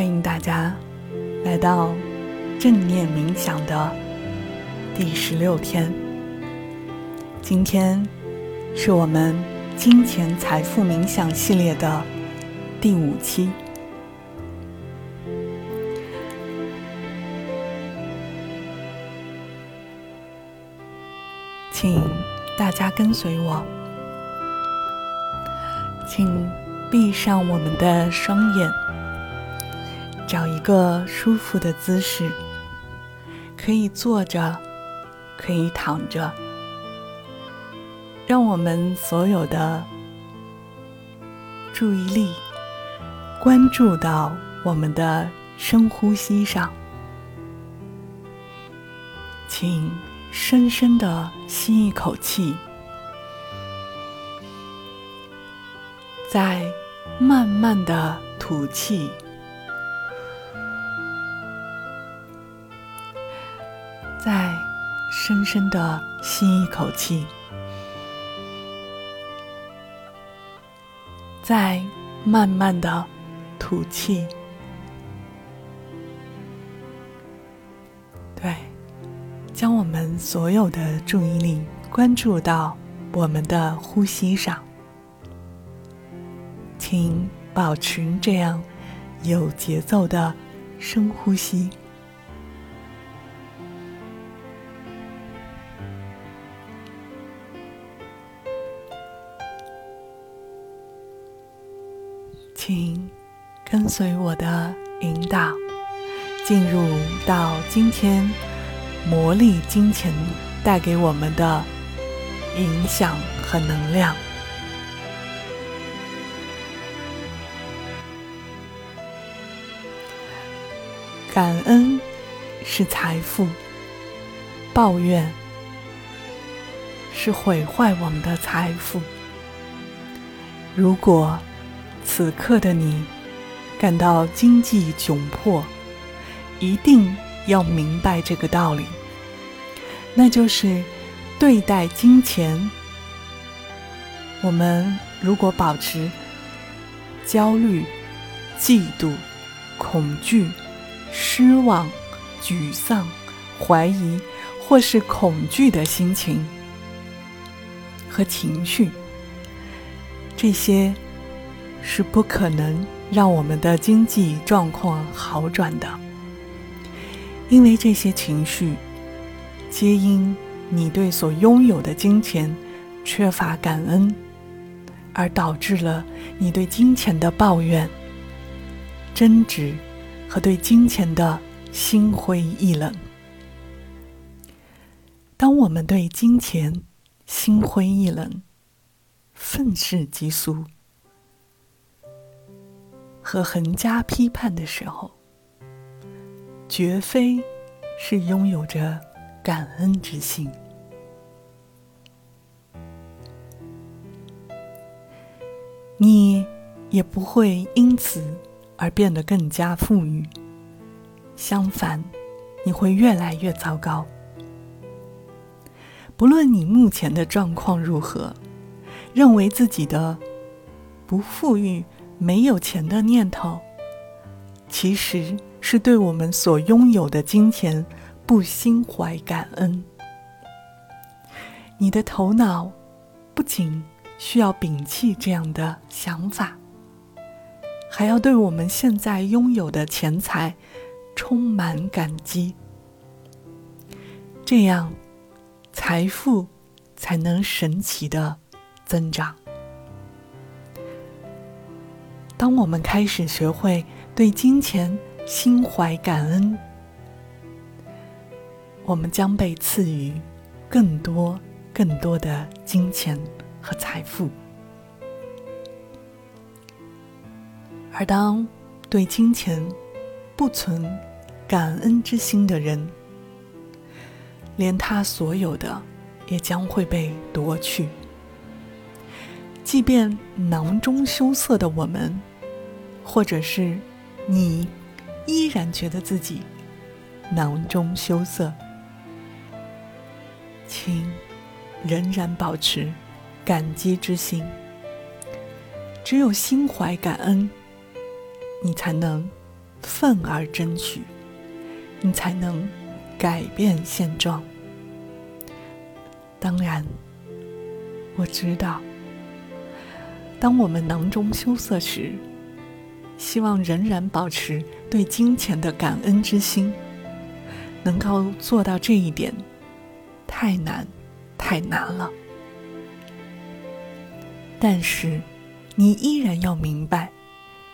欢迎大家来到正念冥想的第十六天。今天是我们金钱财富冥想系列的第五期。请大家跟随我，请闭上我们的双眼，找一个舒服的姿势，可以坐着，可以躺着，让我们所有的注意力关注到我们的深呼吸上，请。深深的吸一口气，再慢慢的吐气，深的吸一口气，再慢慢的吐气。对将我们所有的注意力关注到我们的呼吸上，请保持这样有节奏的深呼吸，随我的引导，进入到今天。魔力金钱带给我们的影响和能量。感恩是财富，抱怨是毁坏我们的财富。如果此刻的你感到经济窘迫，一定。要明白这个道理，那就是对待金钱，我们如果保持焦虑、嫉妒、恐惧、失望、沮丧、怀疑或是恐惧的心情和情绪，这些是不可能让我们的经济状况好转的。因为这些情绪，皆因你对所拥有的金钱缺乏感恩，而导致了你对金钱的抱怨、争执和对金钱的心灰意冷。当我们对金钱心灰意冷、愤世嫉俗和横加批判的时候，绝非是拥有着感恩之心，你也不会因此而变得更加富裕。相反，你会越来越糟糕。不论你目前的状况如何，认为自己的不富裕、没有钱的念头，其实。是对我们所拥有的金钱不心怀感恩。你的头脑不仅需要摒弃这样的想法，还要对我们现在拥有的钱财充满感激。这样，财富才能神奇的增长。当我们开始学会对金钱，心怀感恩，我们将被赐予更多、更多的金钱和财富。而当对金钱不存感恩之心的人，连他所有的也将会被夺去。即便囊中羞涩的我们，或者是你。依然觉得自己囊中羞涩，请仍然保持感激之心。只有心怀感恩，你才能奋而争取，你才能改变现状。当然，我知道，当我们囊中羞涩时，希望仍然保持对金钱的感恩之心。能够做到这一点，太难，太难了。但是，你依然要明白，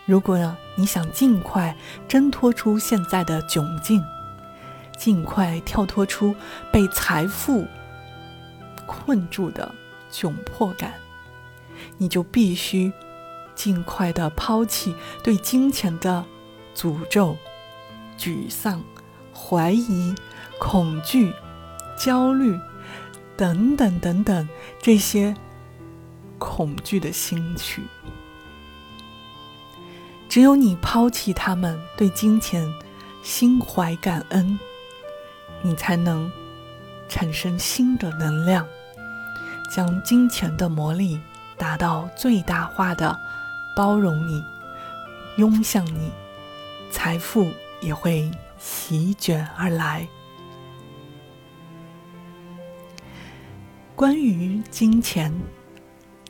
如果你想尽快挣脱出现在的窘境，尽快跳脱出被财富困住的窘迫感，你就必须尽快的抛弃对金钱的诅咒、沮丧。怀疑、恐惧、焦虑，等等等等，这些恐惧的心绪，只有你抛弃他们，对金钱心怀感恩，你才能产生新的能量，将金钱的魔力达到最大化的包容你、拥向你，财富也会。席卷而来。关于金钱，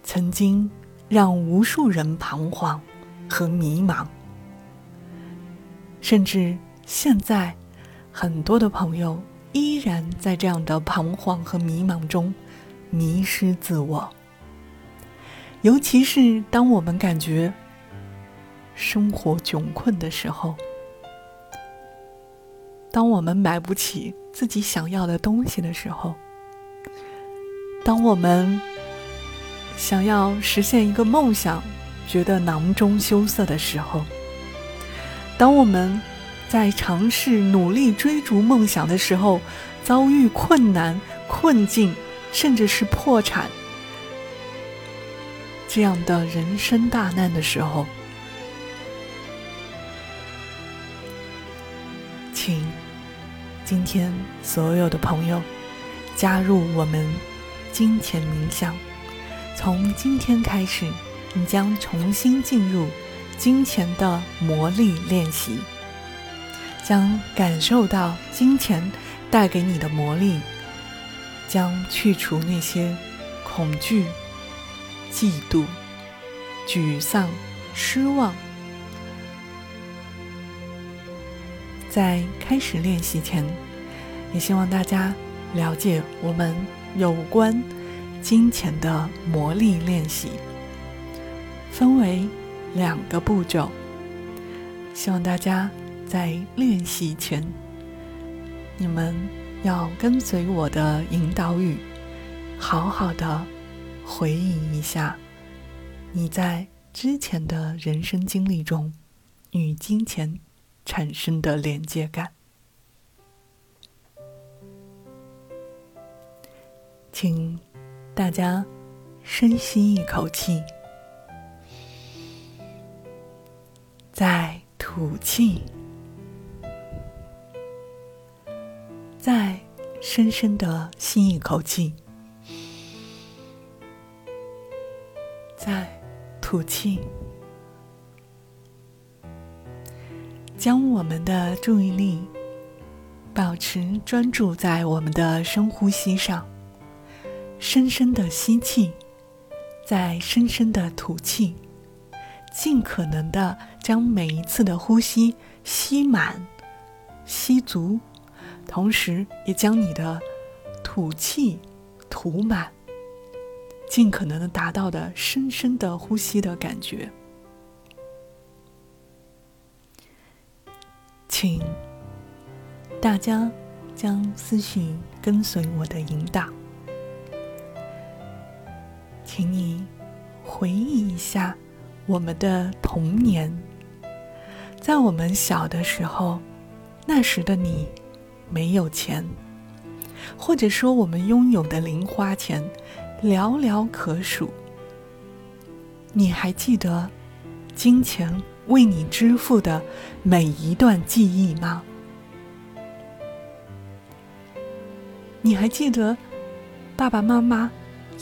曾经让无数人彷徨和迷茫，甚至现在，很多的朋友依然在这样的彷徨和迷茫中迷失自我。尤其是当我们感觉生活窘困的时候。当我们买不起自己想要的东西的时候，当我们想要实现一个梦想，觉得囊中羞涩的时候，当我们在尝试努力追逐梦想的时候，遭遇困难、困境，甚至是破产这样的人生大难的时候，请。今天，所有的朋友加入我们金钱冥想。从今天开始，你将重新进入金钱的魔力练习，将感受到金钱带给你的魔力，将去除那些恐惧、嫉妒、沮丧、失望。在开始练习前，也希望大家了解我们有关金钱的魔力练习，分为两个步骤。希望大家在练习前，你们要跟随我的引导语，好好的回忆一下你在之前的人生经历中与金钱。产生的连接感，请大家深吸一口气，再吐气，再深深的吸一口气，在吐气。将我们的注意力保持专注在我们的深呼吸上，深深的吸气，再深深的吐气，尽可能的将每一次的呼吸吸满、吸足，同时也将你的吐气吐满，尽可能的达到的深深的呼吸的感觉。请大家将思绪跟随我的引导，请你回忆一下我们的童年。在我们小的时候，那时的你没有钱，或者说我们拥有的零花钱寥寥可数。你还记得金钱？为你支付的每一段记忆吗？你还记得爸爸妈妈、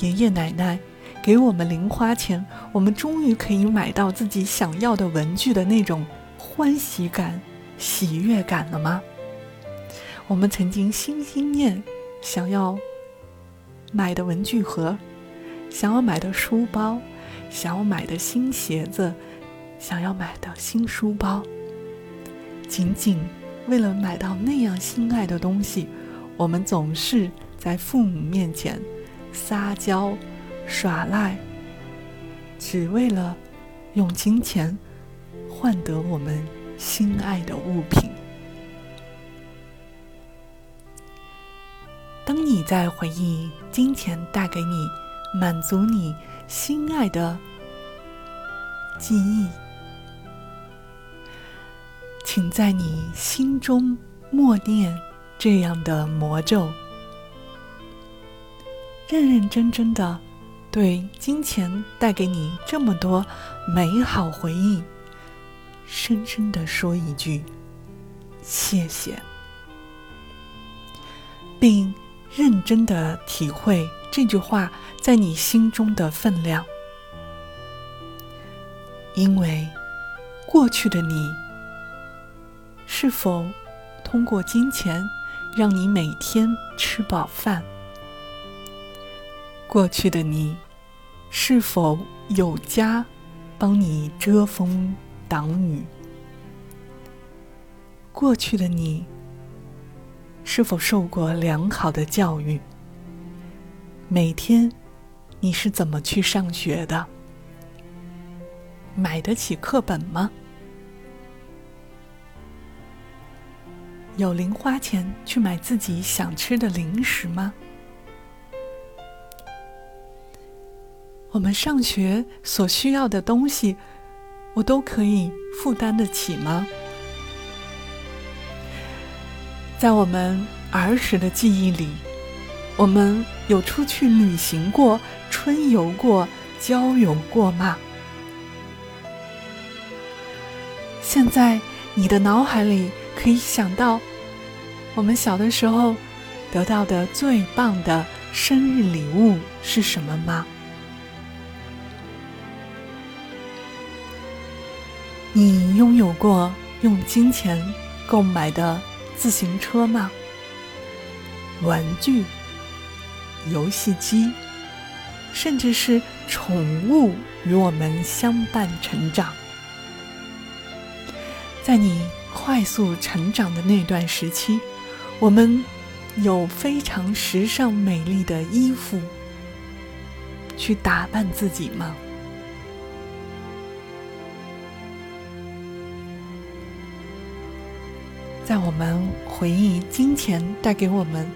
爷爷奶奶给我们零花钱，我们终于可以买到自己想要的文具的那种欢喜感、喜悦感了吗？我们曾经心心念想要买的文具盒，想要买的书包，想要买的新鞋子，想要买的新书包，仅仅为了买到那样心爱的东西，我们总是在父母面前撒娇耍赖，只为了用金钱。换得我们心爱的物品。在回忆金钱带给你满足你心爱的记忆，请在你心中默念这样的魔咒，认认真真的对金钱带给你这么多美好回忆。深深的说一句“谢谢”，并认真的体会这句话在你心中的分量。因为过去的你，是否通过金钱让你每天吃饱饭？过去的你，是否有家帮你遮风？挡雨。过去的你，是否受过良好的教育？每天，你是怎么去上学的？买得起课本吗？有零花钱去买自己想吃的零食吗？我们上学所需要的东西。我都可以负担得起吗？在我们儿时的记忆里，我们有出去旅行过、春游过、郊游过吗？现在你的脑海里可以想到我们小的时候得到的最棒的生日礼物是什么吗？你拥有过用金钱购买的自行车吗？玩具、游戏机，甚至是宠物与我们相伴成长。在你快速成长的那段时期，我们有非常时尚美丽的衣服去打扮自己吗？在我们回忆金钱带给我们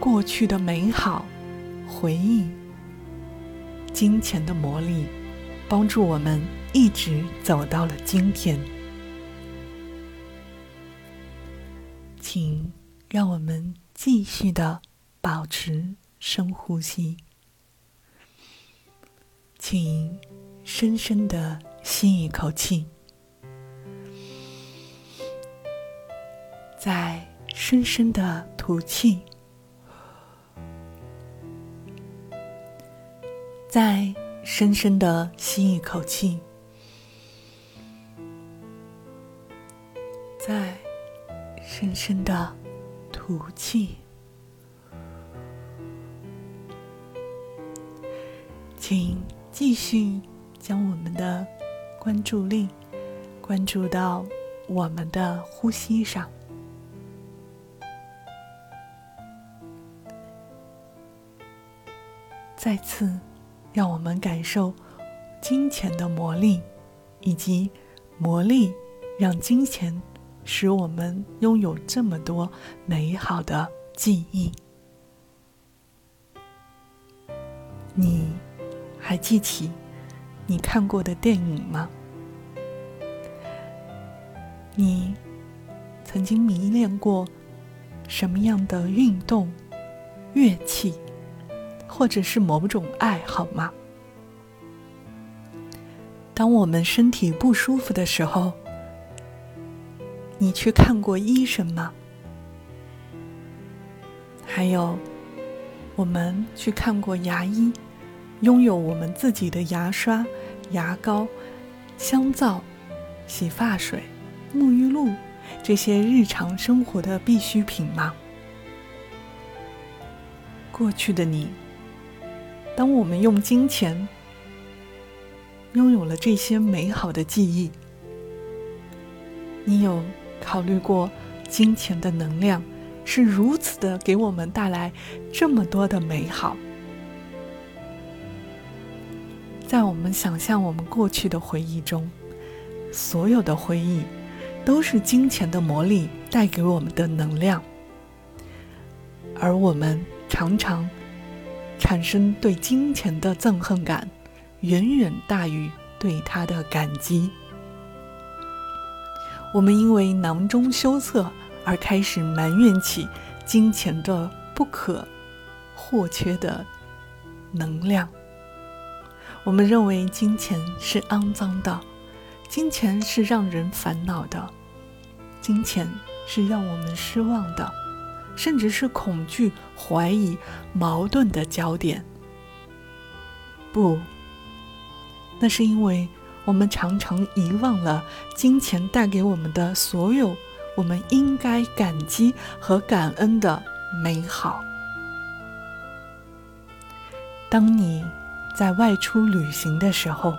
过去的美好回忆，金钱的魔力帮助我们一直走到了今天。请让我们继续的保持深呼吸，请深深的吸一口气。再深深的吐气，再深深的吸一口气，再深深的吐气。请继续将我们的关注力关注到我们的呼吸上。再次，让我们感受金钱的魔力，以及魔力让金钱使我们拥有这么多美好的记忆。你还记起你看过的电影吗？你曾经迷恋过什么样的运动、乐器？或者是某种爱好吗？当我们身体不舒服的时候，你去看过医生吗？还有，我们去看过牙医，拥有我们自己的牙刷、牙膏、香皂、洗发水、沐浴露这些日常生活的必需品吗？过去的你，当我们用金钱拥有了这些美好的记忆，你有考虑过金钱的能量是如此的给我们带来这么多的美好？在我们想象我们过去的回忆中，所有的回忆都是金钱的魔力带给我们的能量，而我们常常产生对金钱的憎恨感，远远大于对它的感激。我们因为囊中羞涩而开始埋怨起金钱的不可或缺的能量。我们认为金钱是肮脏的，金钱是让人烦恼的，金钱是让我们失望的，甚至是恐惧、怀疑、矛盾的焦点。不，那是因为我们常常遗忘了金钱带给我们的所有我们应该感激和感恩的美好。当你。在外出旅行的时候，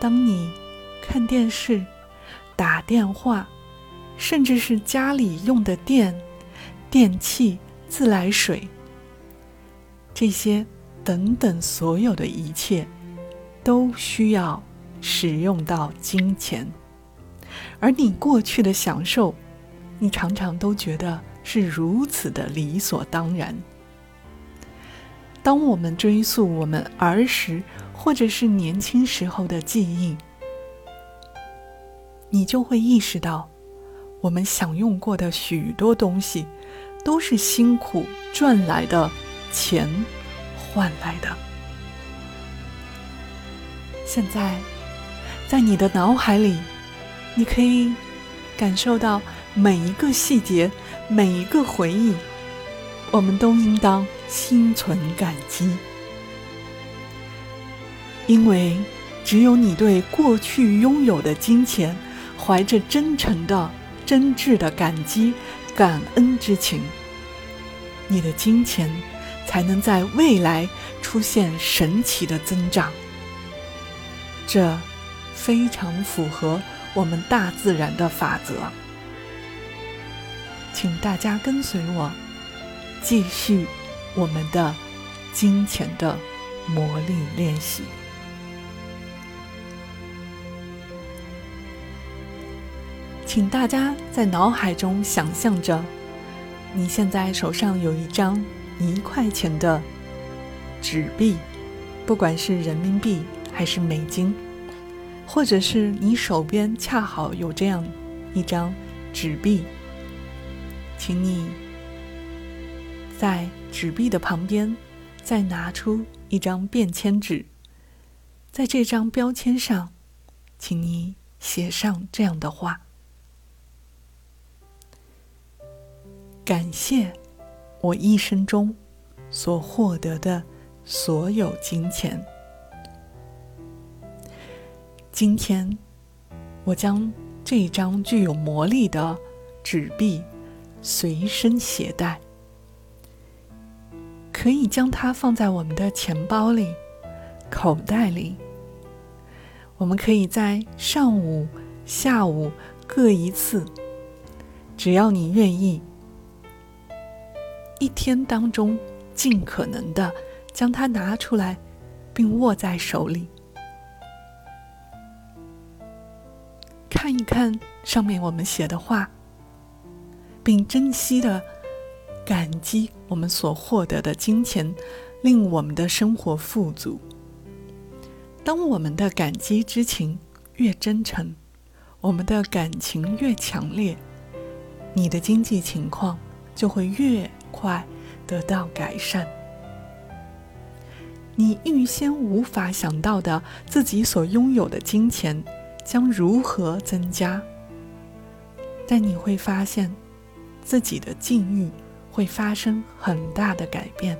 当你看电视、打电话，甚至是家里用的电、电器、自来水，这些等等所有的一切，都需要使用到金钱。而你过去的享受，你常常都觉得是如此的理所当然。当我们追溯我们儿时或者是年轻时候的记忆，你就会意识到，我们享用过的许多东西，都是辛苦赚来的钱换来的。现在，在你的脑海里，你可以感受到每一个细节，每一个回忆。我们都应当心存感激，因为只有你对过去拥有的金钱怀着真诚的、真挚的感激、感恩之情，你的金钱才能在未来出现神奇的增长。这非常符合我们大自然的法则，请大家跟随我。继续我们的金钱的魔力练习，请大家在脑海中想象着，你现在手上有一张一块钱的纸币，不管是人民币还是美金，或者是你手边恰好有这样一张纸币，请你。在纸币的旁边，再拿出一张便签纸，在这张标签上，请你写上这样的话：感谢我一生中所获得的所有金钱。今天，我将这张具有魔力的纸币随身携带。可以将它放在我们的钱包里、口袋里。我们可以在上午、下午各一次，只要你愿意，一天当中尽可能的将它拿出来，并握在手里，看一看上面我们写的话，并珍惜的。感激我们所获得的金钱，令我们的生活富足。当我们的感激之情越真诚，我们的感情越强烈，你的经济情况就会越快得到改善。你预先无法想到的自己所拥有的金钱将如何增加，但你会发现自己的境遇。会发生很大的改变。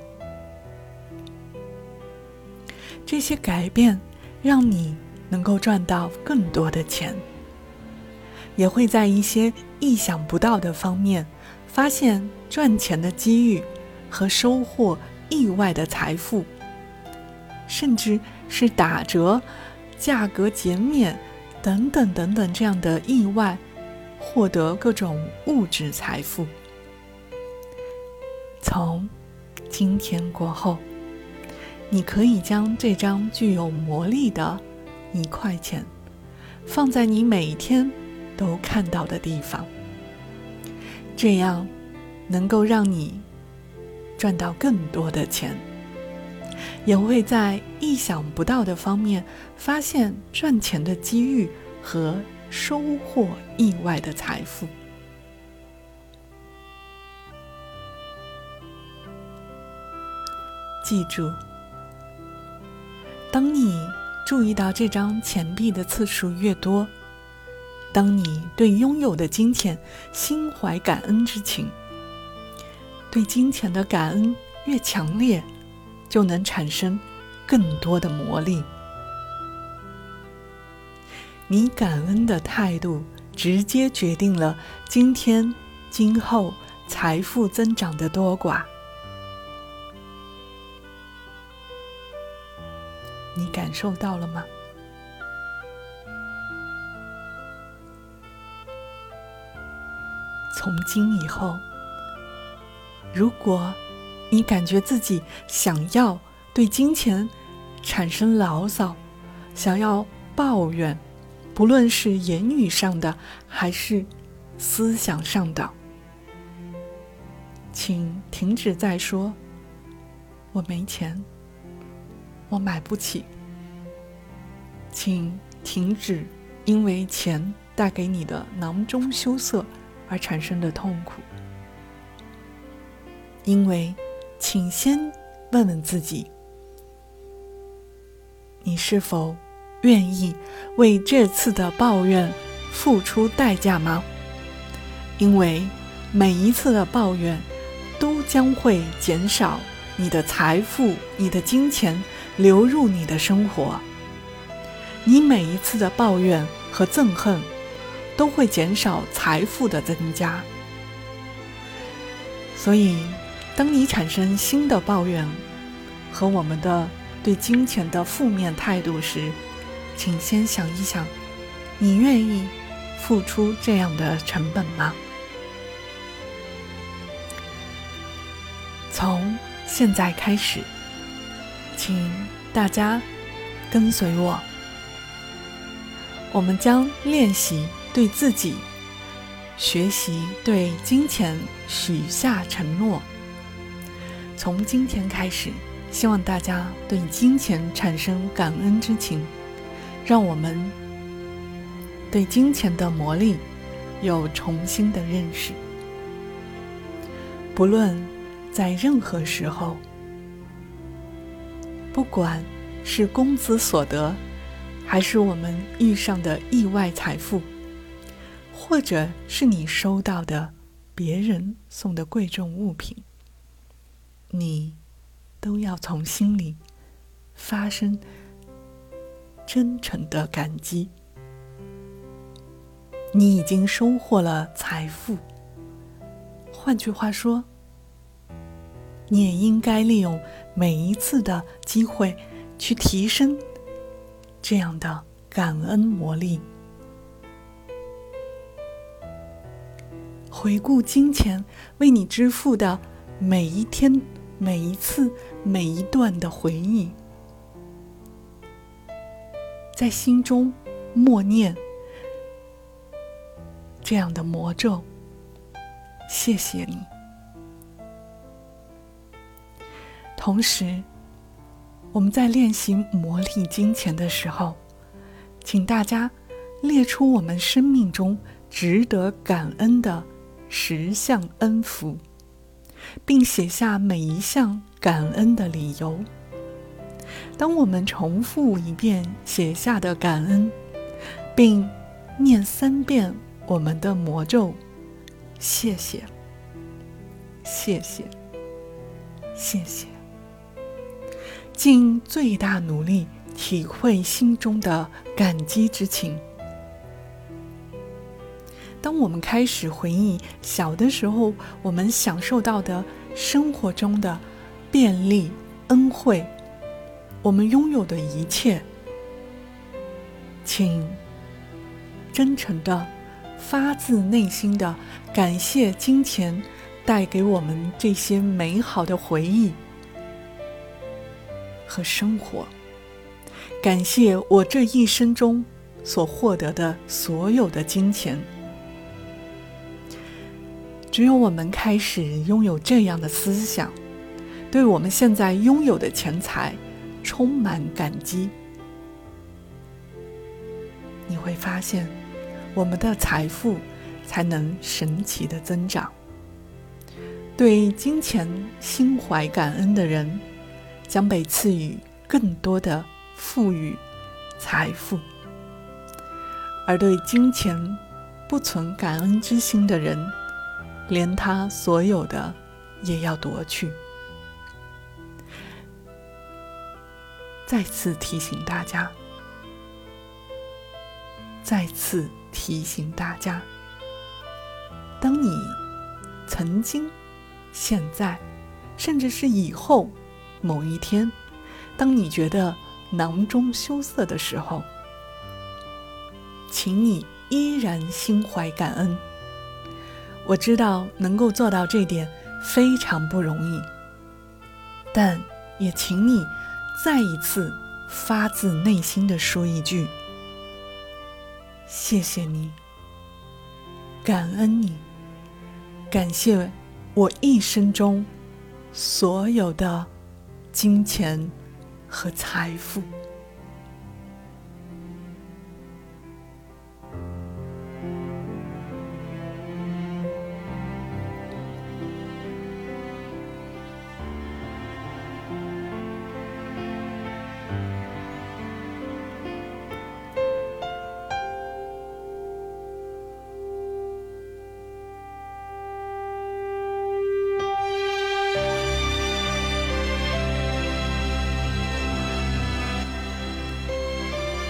这些改变让你能够赚到更多的钱，也会在一些意想不到的方面发现赚钱的机遇和收获意外的财富，甚至是打折、价格减免等等等等这样的意外，获得各种物质财富。从今天过后，你可以将这张具有魔力的一块钱放在你每一天。都看到的地方，这样能够让你赚到更多的钱，也会在意想不到的方面发现赚钱的机遇和收获意外的财富。记住，当你注意到这张钱币的次数越多。当你对拥有的金钱心怀感恩之情，对金钱的感恩越强烈，就能产生更多的魔力。你感恩的态度，直接决定了今天、今后财富增长的多寡。你感受到了吗？从今以后，如果你感觉自己想要对金钱产生牢骚，想要抱怨，不论是言语上的还是思想上的，请停止再说“我没钱，我买不起”。请停止因为钱带给你的囊中羞涩。而产生的痛苦，因为，请先问问自己：你是否愿意为这次的抱怨付出代价吗？因为每一次的抱怨都将会减少你的财富、你的金钱流入你的生活。你每一次的抱怨和憎恨。都会减少财富的增加，所以，当你产生新的抱怨和我们的对金钱的负面态度时，请先想一想，你愿意付出这样的成本吗？从现在开始，请大家跟随我，我们将练习。对自己学习，对金钱许下承诺。从今天开始，希望大家对金钱产生感恩之情，让我们对金钱的魔力有重新的认识。不论在任何时候，不管是工资所得，还是我们遇上的意外财富。或者是你收到的别人送的贵重物品，你都要从心里发生真诚的感激。你已经收获了财富，换句话说，你也应该利用每一次的机会去提升这样的感恩魔力。回顾金钱为你支付的每一天、每一次、每一段的回忆，在心中默念这样的魔咒：谢谢你。同时，我们在练习魔力金钱的时候，请大家列出我们生命中值得感恩的。十项恩福，并写下每一项感恩的理由。当我们重复一遍写下的感恩，并念三遍我们的魔咒“谢谢，谢谢，谢谢”，尽最大努力体会心中的感激之情。当我们开始回忆小的时候，我们享受到的生活中的便利、恩惠，我们拥有的一切，请真诚的、发自内心的感谢金钱带给我们这些美好的回忆和生活。感谢我这一生中所获得的所有的金钱。只有我们开始拥有这样的思想，对我们现在拥有的钱财充满感激，你会发现，我们的财富才能神奇的增长。对金钱心怀感恩的人，将被赐予更多的富裕财富；而对金钱不存感恩之心的人，连他所有的也要夺去。再次提醒大家，再次提醒大家：当你曾经、现在，甚至是以后某一天，当你觉得囊中羞涩的时候，请你依然心怀感恩。我知道能够做到这点非常不容易，但也请你再一次发自内心的说一句：“谢谢你，感恩你，感谢我一生中所有的金钱和财富。”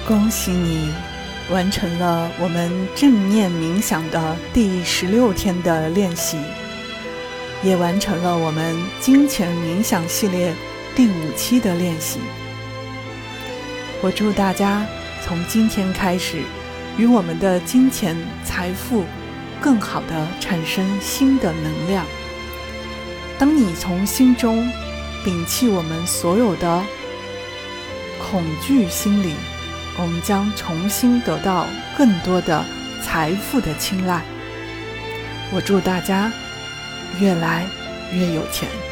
恭喜你，完成了我们正念冥想的第十六天的练习，也完成了我们金钱冥想系列第五期的练习。我祝大家从今天开始，与我们的金钱财富更好的产生新的能量。当你从心中摒弃我们所有的恐惧心理。我们将重新得到更多的财富的青睐。我祝大家越来越有钱。